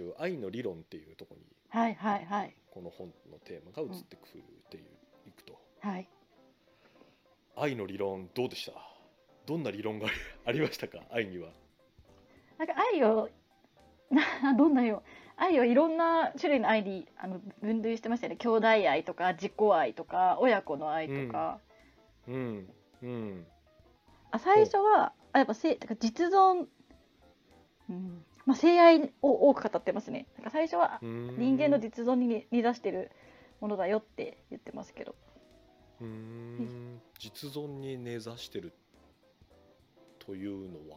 中愛の理論っていうところにはいはいはいこの本のテーマが移ってくるっていう、いくとはい愛の理論どうでしたどんな理論がありましたか愛にはなんか愛をなどんなよ愛をいろんな種類の愛にあの分類してましたよね兄弟愛とか自己愛とか親子の愛とか、うんうんあ最初はあやっぱせだか実存、まあ、性愛を多く語ってますね。なんか最初は人人間の実存ににに出してるものだよって言ってますけど。うーん。実存に根ざしてるというのは、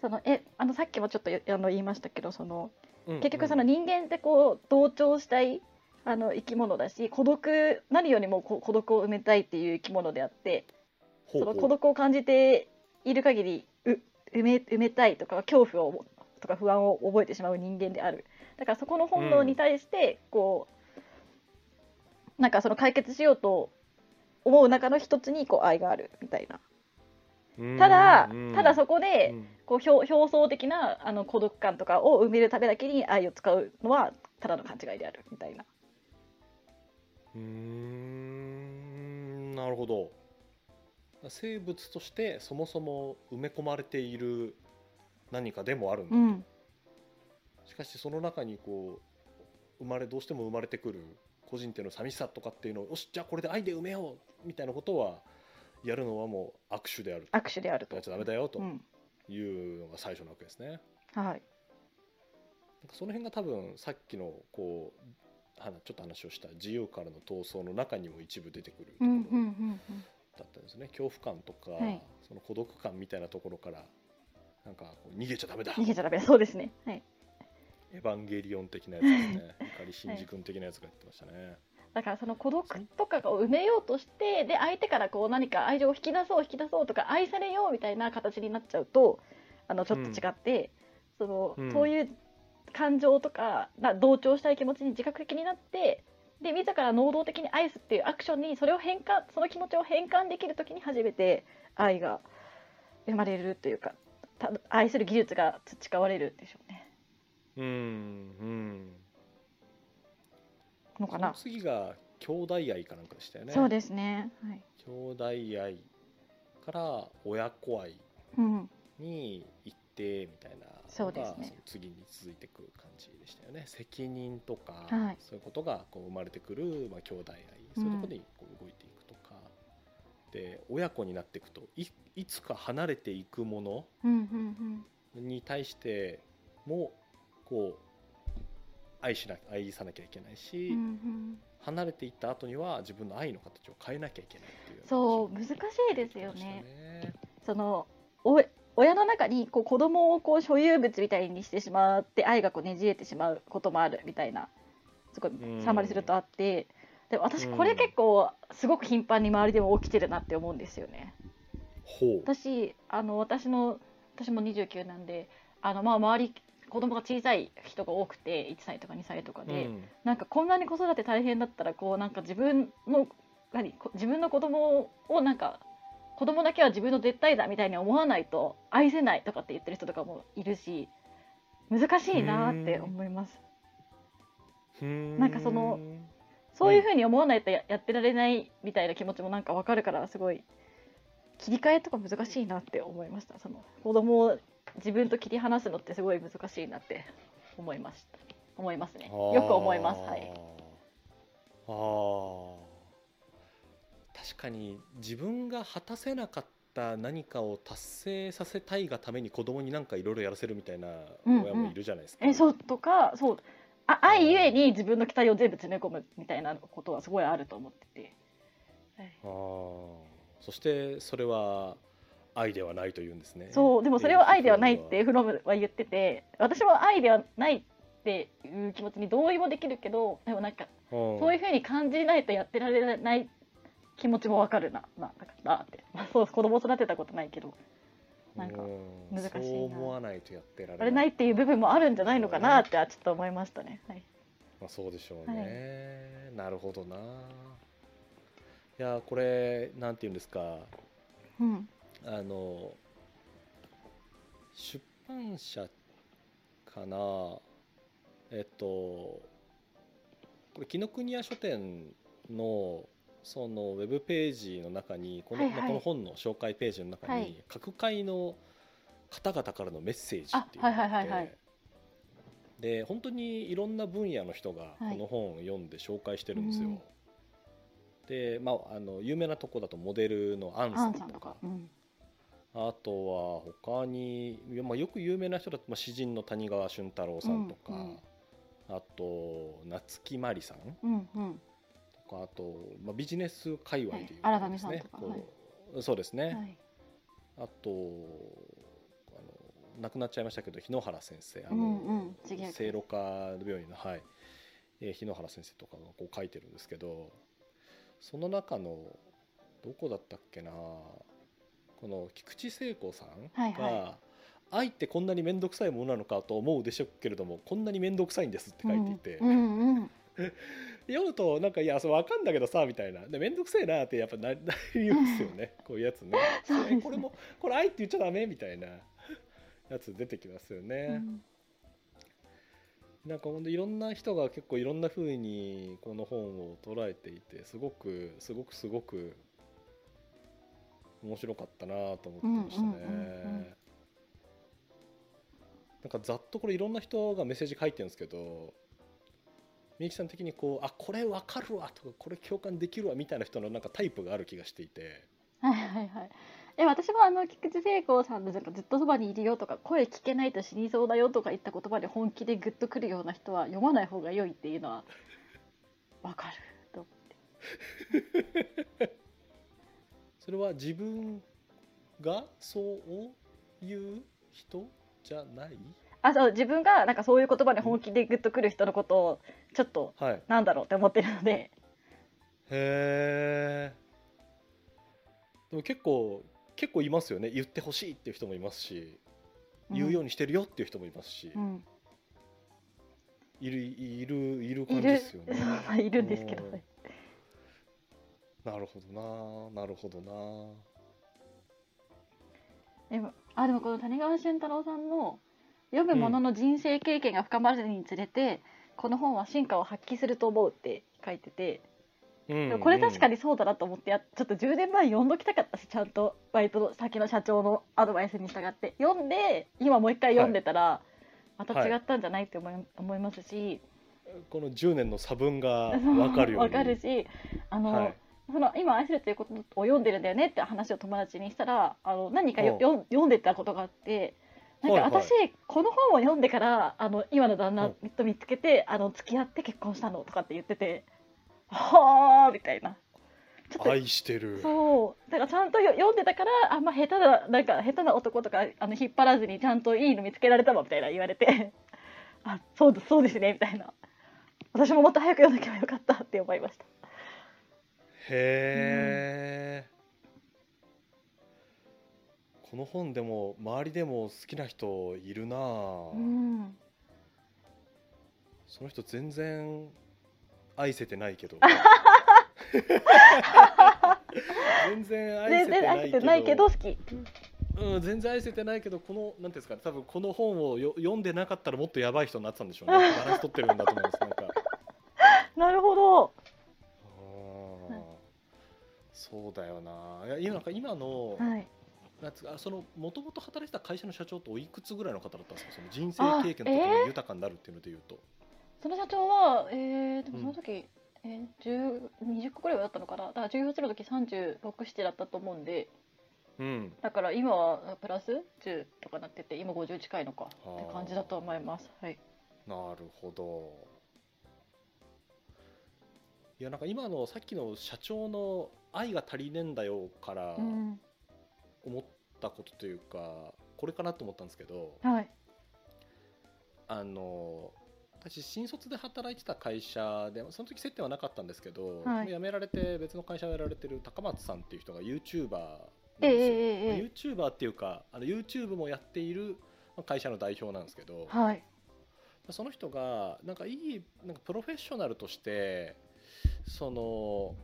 そのえあのさっきもちょっとよあの言いましたけどそのうん結局その人間ってこう同調したいあの生き物だし孤独何よりもこう孤独を埋めたいっていう生き物であってそうの孤独を感じている限りう埋め埋めたいとか恐怖をとか不安を覚えてしまう人間である。だからそこの本能に対してこう、なんかその解決しようと思う中の一つにこう愛があるみたいな。ただうん。ただそこでうん。こう表表層的なあの孤独感とかを埋めるためだけに愛を使うのはただの勘違いであるみたいな。うーんなるほど生物としてそもそも埋め込まれている何かでもあるんだ、うん。しかしその中にこう生まれどうしても生まれてくる個人っていうの寂しさとかっていうのをよしじゃあこれで愛で埋めようみたいなことはやるのはもう握手である握手であると。やっちゃダメだよとうん。いうのが最初なわけですね。はい。なんかその辺が多分さっきのこうちょっと話をした自由からの闘争の中にも一部出てくるところ。うんうんうんだったんですね、恐怖感とか、はい。その孤独感みたいなところからなんかこう逃げちゃダメだ。逃げちゃダメ。そうですね。はい。エヴァンゲリオン的なやつですね。碇シンジ君的なやつが言ってましたね、だからその孤独とかを埋めようとしてで相手からこう何か愛情を引き出そう引き出そうとか愛されようみたいな形になっちゃうとあのちょっと違って、そのうんそういう感情とかな同調したい気持ちに自覚的になってで自ら能動的に愛すっていうアクションにそれを変換その気持ちを変換できる時に初めて愛が生まれるというかた愛する技術が培われるでしょうね。うんうん。のかな？次が兄弟愛かなんかでしたよね。そうですね。はい、兄弟愛から親子愛うん、に行ってみたいなそうですね。のがその次に続いてくる感じでしたよね。責任とか、はい。そういうことがこう生まれてくる、まあ、兄弟愛そういうところにこう動いていくとか、で親子になっていくといいつか離れていくものうんうんうん。に対してもこう愛しな愛さなきゃいけないし、うんうん。離れていった後には自分の愛の形を変えなきゃいけないっていうそう難しいですよね。そのお親の中にこう子供をこう所有物みたいにしてしまって愛がこうねじれてしまうこともあるみたいなすごいうん。サマリするとあってでも私これうん結構すごく頻繁に周りでも起きてるなって思うんですよね。ほう。私あの私の私も29なんであのまあ周り子供が小さい人が多くて1歳とか2歳とかで、うん。なんかこんなに子育て大変だったらこうなんか自分の何こ自分の子供をなんか子供だけは自分の絶対だみたいに思わないと愛せないとかって言ってる人とかもいるし難しいなって思います。なんかそのそういうふうに思わないとややってられないみたいな気持ちもなんかわかるからすごい切り替えとか難しいなって思いました。その子供を自分と切り離すのってすごい難しいなって思いました。思いますね。よく思います。はい。あー確かに自分が果たせなかった何かを達成させたいがために子供になんかいろいろやらせるみたいなうんうん。親もいるじゃないですか。えそうとかそうあ愛ゆえに自分の期待を全部詰め込むみたいなことはすごいあると思ってて、はい。あー。そしてそれは愛ではないというんですね。そうでもそれは愛ではないってフロムは言ってて私も愛ではないっていう気持ちに同意もできるけどでもなんかうん。そういうふうに感じないとやってられない気持ちもわかるな。なだかって、まあ、そう子供育てたことないけど。なんかうん難しいな。そう思わないとやってられやれないっていう部分もあるんじゃないのかなってちょっと思いましたね。はい、まあ、そうでしょうね、なるほどな。いやこれなんて言うんですか。うん。あの出版社かかな。えっとこれ紀ノ国屋書店のそのウェブページの中にこの,、はいはい。この本の紹介ページの中に、はい。各界の方々からのメッセージっていうあのがあって、で本当にいろんな分野の人がこの本を読んで紹介してるんですよ。うん。で、まあ、あの有名なとこだとモデルのアンアさんとか。とか、うん、あとは他に、まあ、よく有名な人だと、まあ、詩人の谷川俊太郎さんとか、うんうん。あと夏木マリさん。うんうん。とかあと、まあ、ビジネス界隈でいうはいとですね荒上さんとかこうそうですね、はい。あとあの亡くなっちゃいましたけど日野原先生あの、うんう聖路加病院の、はい。えー日野原先生とかがこう書いてるんですけどその中のどこだったっけなこの菊池聖子さんが、はいは愛ってこんなに面倒くさいものなのかと思うでしょうけれどもこんなに面倒くさいんですって書いていて、うんうんうん 読むとなんかいやそう分かんだけどさみたいな。で面倒くせえなってやっぱななりますよね。こういうやつね。ね。えこれもこれ愛って言っちゃダメみたいな。やつ出てきますよね。うん。なんかほんといろんな人が結構いろんな風にこの本を捉えていてすごくすごくすごく面白かったなと思ってましたね。うんうんうんうん。なんかざっとこれいろんな人がメッセージ書いてるんですけどみゆきさん的にこうあこれわかるわとかこれ共感できるわみたいな人のなんかタイプがある気がしていてはいはいはい。え私もあの菊池聖子さんのずっとそばにいるよとか声聞けないと死にそうだよとか言った言葉で本気でグッとくるような人は読まない方が良いっていうのはわかると思って。それは自分がそういう人じゃない？あそう自分がなんかそういう言葉で本気でグッとくる人のことをちょっとはい。なんだろうって思ってるので。へえでも結構結構いますよね。言ってほしいっていう人もいますし言うようにしてるよっていう人もいますし、うん、いるいるいるい感じでるすよね。いる。んですけど。ね。なるほどななるほどなでもあでもこの谷川俊太郎さんの読む者の人生経験が深まるにつれて、この本は進化を発揮すると思うって書いてて、うんでもこれ確かにそうだなと思ってやちょっと10年前に読んどきたかったしちゃんとバイトの先の社長のアドバイスに従って。読んで今もう一回読んでたら、また違ったんじゃないって思い,、思いますし。この10年の差分が 分かるよかるしあの、はい。その今愛するということを読んでるんだよねって話を友達にしたらあの何かよう。んよ読んでたことがあってなんかはいはい。私、この本を読んでからあの今の旦那うん。と見つけてあの付き合って結婚したのとかって言っててはあみたいな。ちょっと愛してる。そう。だからちゃんとよ読んでたからあんま下手ななんか下手な男とかあの引っ張らずにちゃんといいの見つけられたわみたいな言われて。あそうだそうですねみたいな。私ももっと早く読んでけばよかったって思いました。へえ、この本でも周りでも好きな人いるなあ、うん。その人全然愛せてないけど。全然愛せてないけど。好き。うん、全然愛せてないけどこのなんていうんですかね。多分この本をよ読んでなかったらもっとやばい人になってたんでしょうね。バランス取ってるんだと思いますなんか。なるほど。そうだよな。いや今今の、はい。なんつうかそのもともと働いてた会社の社長っておいくつぐらいの方だったんですか？その人生経験とかあえー豊かになるっていうのでいうと、その社長は、えー、でもうん。その時、えー、10 20個くらいだったのかな？だから18の時36、7だったと思うんで、うん。だから今はプラス？10とかなってて、今50近いのか。って感じだと思います。はい。なるほど。いやなんか今のさっきの社長の「愛が足りねえんだよ」からうん。思ったことというかこれかなと思ったんですけどはい。あの私新卒で働いてた会社でその時接点はなかったんですけど、はい辞められて別の会社をやられてる高松さんっていう人が YouTuber ですよ、ええええ YouTuber っていうかあの YouTube もやっているまあ会社の代表なんですけど、はい。その人がなんかいいなんかプロフェッショナルとしてその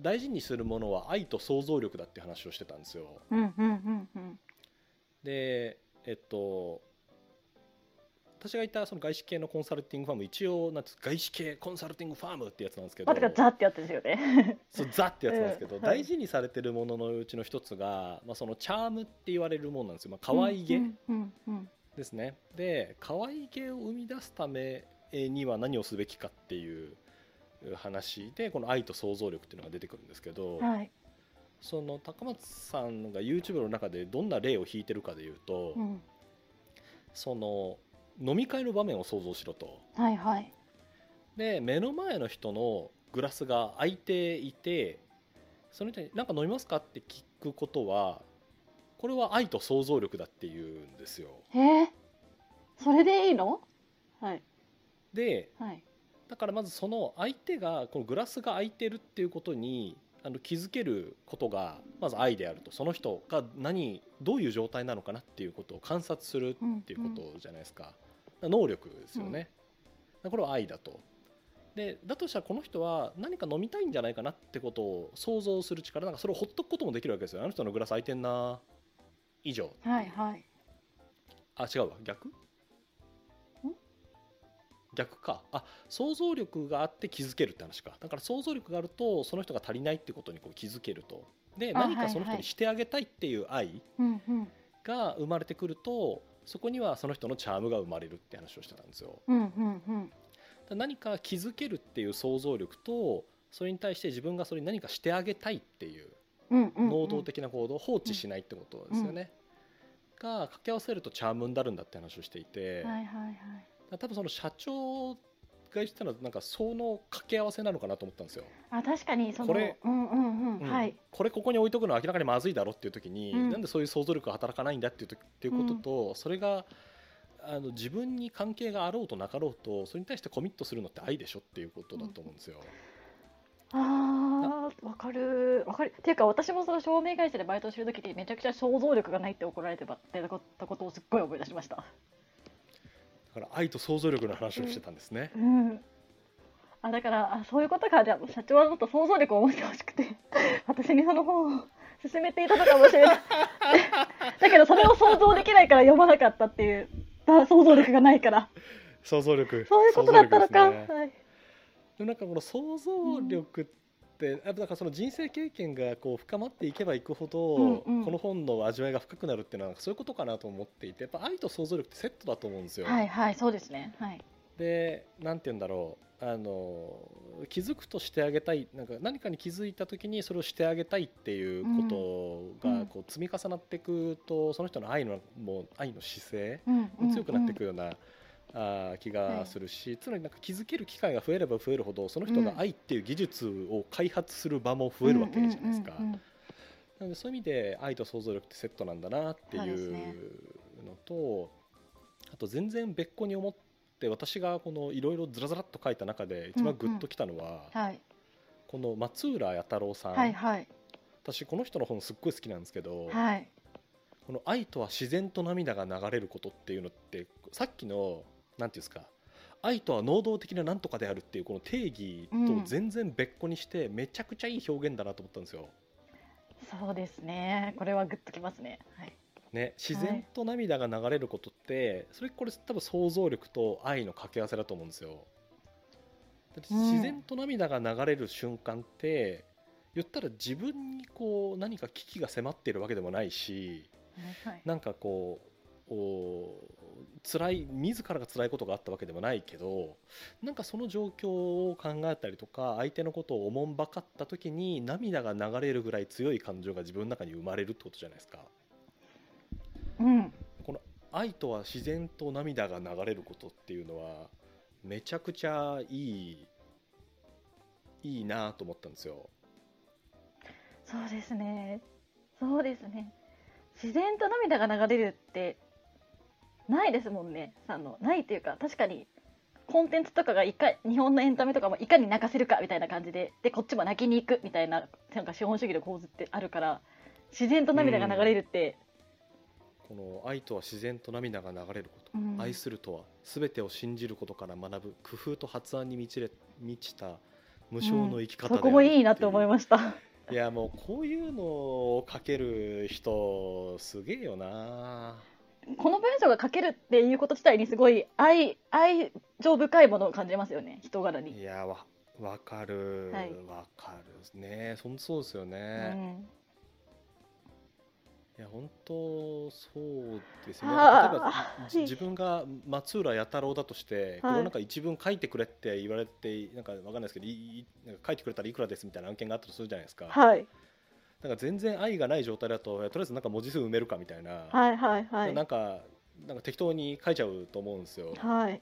大事にするものは愛と想像力だって話をしてたんですよ。うんうんうんうん。でえっと私がいたその外資系のコンサルティングファーム一応なんつ外資系コンサルティングファームってやつなんですけどザってやつですよねそうザってやつなんですけど、うんはい大事にされてるもののうちの一つが、まあ、そのチャームって言われるものなんですよ、まあ、可愛げですね、で可愛げを生み出すためには何をすべきかっていう話でこの愛と想像力っていうのが出てくるんですけど、はい、その高松さんが YouTube の中でどんな例を引いてるかでいうと、うん、その飲み会の場面を想像しろと。はいはい。で目の前の人のグラスが空いていてその人に「何か飲みますか?」って聞くことはこれは愛と想像力だっていうんですよ。えー、それでいいの？はいではいだからまずその相手がこのグラスが空いてるっていうことにあの気づけることがまず愛であると。その人が何どういう状態なのかなっていうことを観察するっていうことじゃないですか、能力ですよね、これは愛だと。でだとしたらこの人は何か飲みたいんじゃないかなってことを想像する力なんかそれをほっとくこともできるわけですよあの人のグラス空いてんな。以上。はいはい。あ違うわ。逆？逆か。あ想像力があって気づけるって話か。だから想像力があるとその人が足りないってことにこう気づけると。であ何かその人にしてあげたいっていう愛が生まれてくるとそこにはその人のチャームが生まれるって話をしてたんですよ。うんうんうん。何か気づけるっていう想像力とそれに対して自分がそれに何かしてあげたいっていう能動的な行動を放置しないってことですよね、が掛け合わせるとチャームになるんだって話をしていて、はいはいはい多分その社長が言ってたのはなんかその掛け合わせなのかなと思ったんですよ、あ確かにそのこれうんうんうん、うん。はい。これここに置いとくのは明らかにまずいだろっていう時に、うん。なんでそういう想像力が働かないんだっていうとっていうことと、それがあの自分に関係があろうとなかろうとそれに対してコミットするのって愛でしょっていうことだと思うんですよ。あーわかる。わかる。っていうか私もその照明会社でバイトしてる時にめちゃくちゃ想像力がないって怒られてたことをすっごい思い出しました。だから愛と想像力の話をしてたんですね。うん。あだからあそういうことか。じゃあ社長はもっと想像力を持ってほしくて 私にその本を勧めていたのかもしれない。だけどそれを想像できないから読まなかったっていうあ想像力がないから。想像力。そういうことだったのか、想像力ですね。はい、でもなんかこの想像力って、やっぱだからその人生経験がこう深まっていけばいくほど、うんうんこの本の味わいが深くなるっていうのはそういうことかなと思っていてやっぱ愛と想像力ってセットだと思うんですよ。はいはいそうですね。はい。でなんて言うんだろう。あの気づくとしてあげたいなんか何かに気づいた時にそれをしてあげたいっていうことうんがこう積み重なっていくと、その人の愛のもう愛の姿勢うんも強くなっていくような、あー気がするし、常になんか気づける機会が増えれば増えるほどその人が愛っていう技術を開発する場も増えるわけじゃないですか。うんうんうんうん。なのでそういう意味で愛と想像力ってセットなんだなっていうねのと、あと全然別個に思って私がこのいろいろずらずらっと書いた中で一番グッときたのは、はい。この松浦弥太郎さん、はいはい。私この人の本すっごい好きなんですけど、はい。この愛とは自然と涙が流れることっていうのってさっきのなんていうんですか愛とは能動的ななんとかであるっていうこの定義と全然別個にしてめちゃくちゃいい表現だなと思ったんですよ。そうですね。これはグッときますね。はい。ね、自然と涙が流れることって、それこれ多分想像力と愛の掛け合わせだと思うんですよ。だってうん。自然と涙が流れる瞬間って言ったら自分にこう何か危機が迫っているわけでもないしはいなんかこうお辛い自らが辛いことがあったわけでもないけどなんかその状況を考えたりとか相手のことをおもんばかった時に涙が流れるぐらい強い感情が自分の中に生まれるってことじゃないですか。うんこの愛とは自然と涙が流れることっていうのはめちゃくちゃいいいいなと思ったんですよ。そうですねそうですね自然と涙が流れるってないですもんね。あのないというか確かにコンテンツとかがいか日本のエンタメとかもいかに泣かせるかみたいな感じででこっちも泣きに行くみたいななんか資本主義の構図ってあるから自然と涙が流れるって、この愛とは自然と涙が流れること、うん。愛するとは全てを信じることから学ぶ工夫と発案に満ちれ満ちた無償の生き方であるそこもいいなと思いすました。いやもうこういうのを書ける人すげえよなこの文章が書けるっていうこと自体にすごい愛愛情深いものを感じますよね。人柄に。いやわわかる。わ、はい。かるね。そんそうですようね、ん。いや本当そうですよね。はあ例えば自分が松浦弥太郎だとして、これをなんか一文書いてくれって言われてなんかわかんないですけどいいなんか書いてくれたらいくらですみたいな案件があったとするじゃないですか、はいなんか全然愛がない状態だととりあえずなんか文字数埋めるかみたいな、はいはいはいなんかなんか適当に書いちゃうと思うんですよ。はい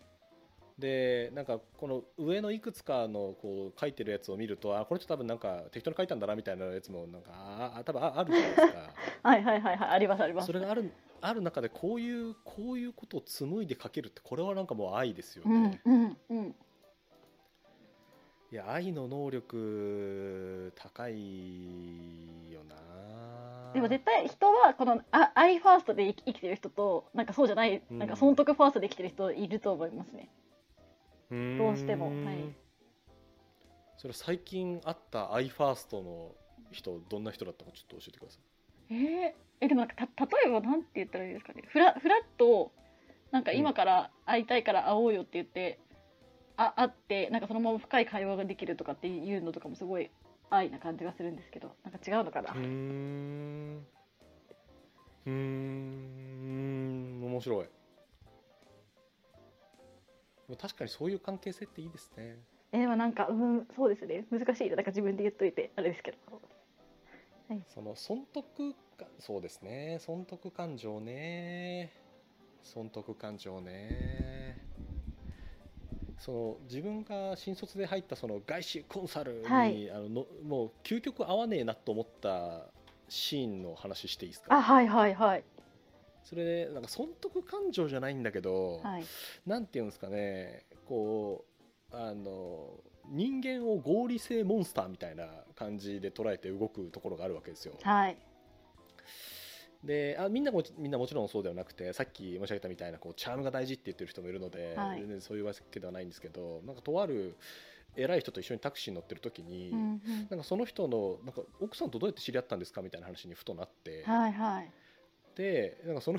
でなんかこの上のいくつかのこう書いてるやつを見るとあこれって多分なんか適当に書いたんだなみたいなやつもなんかああ多分ああるじゃないですか。はいはいはいはいありますありますそれがあるある中でこういうこういうことを紡いで書けるってこれはなんかもう愛ですようね。んうんうんいや愛の能力高いよな。でも絶対人はこのあ愛ファーストで生き生きてる人となんかそうじゃない、うんなんか損得ファーストで生きてる人いると思いますね。どうしてもはいそれ最近会ったアイファーストの人どんな人だったかちょっと教えてください。えー、えでもなんかた例えばなんて言ったらいいですかねフラフラッとなんか今から会いたいから会おうよって言って、あ会ってなんかそのまま深い会話ができるとかっていうのとかもすごい愛な感じがするんですけどなんか違うのかな、うーん。うーん。面白い。確かにそういう関係性っていいですね。えでもなんかうんそうですね。難しいな。なんか自分で言っといてあれですけど。その損得かそうですね損得感情ね。損得感情ねその自分が新卒で入ったその外資コンサルに、はい。あののもう究極合わねえなと思ったシーンの話していいですか？あはいはいはい。それでなんか損得感情じゃないんだけど、はい。なんていうんですかねこうあの人間を合理性モンスターみたいな感じで捉えて動くところがあるわけですよ。はいであみんなもみんなもちろんそうではなくてさっき申し上げたみたいなこうチャームが大事って言ってる人もいるので、はい。全然そういうわけではないんですけどなんかとある偉い人と一緒にタクシーに乗ってる時に、うんうん。なんかその人のなんか奥さんとどうやって知り合ったんですかみたいな話にふとなって、はいはい。でなんかその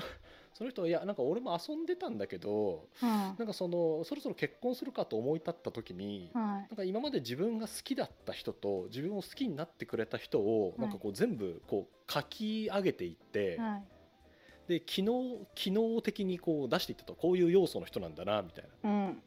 その人はいやなんか俺も遊んでたんだけどうん。なんかそのそろそろ結婚するかと思い立った時に、はい。なんか今まで自分が好きだった人と自分を好きになってくれた人をい。なんかこう全部こう書き上げていって、はい。で機能機能的にこう出していったと。こういう要素の人なんだなみたいな。うん。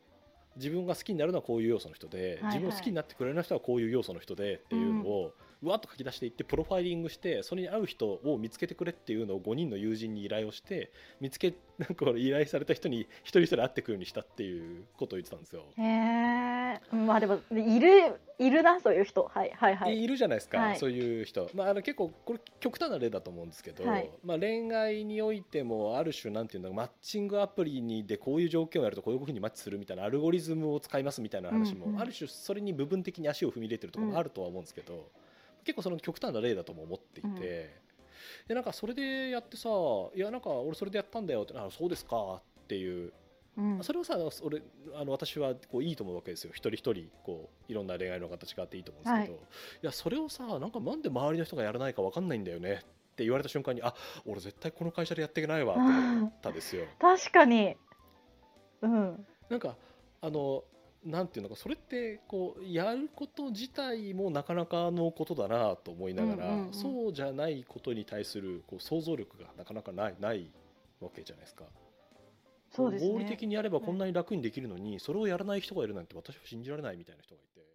自分が好きになるのはこういう要素の人で、はいはい。自分を好きになってくれる人はこういう要素の人でっていうのを、わっと書き出していってプロファイリングしてそれに合う人を見つけてくれっていうのを5人の友人に依頼をして見つけ なんか依頼された人に一人一人会ってくるようにしたっていうことを言ってたんですよ。へえまあでもいるいるなそういう人。はいはいはい。いるじゃないですか、はい。そういう人、まあ、あの結構これ極端な例だと思うんですけど、はい。まあ、恋愛においてもある種なんていうのマッチングアプリにでこういう条件をやるとこういうふうにマッチするみたいなアルゴリズムを使いますみたいな話も、うんうん。ある種それに部分的に足を踏み入れてるところもあるとは思うんですけど、結構その極端な例だとも思っていて。うん。でなんかそれでやってさ「いやなんか俺それでやったんだよ」って「あそうですか」っていう。うん。それはさ俺あの私はこういいと思うわけですよ。一人一人こういろんな恋愛の形があっていいと思うんですけど、はい。い、やそれをさなんかなんで周りの人がやらないか分かんないんだよねって言われた瞬間にあ俺絶対この会社でやっていけないわと思ったんですよ。確かに。うん。なんかあのなんていうのかそれってこうやること自体もなかなかのことだなと思いながら、うんうんうんそうじゃないことに対するこう想像力がなかなかないないわけじゃないですか。そうですね合理的にやればこんなに楽にできるのに、それをやらない人がいるなんて私は信じられないみたいな人がいて。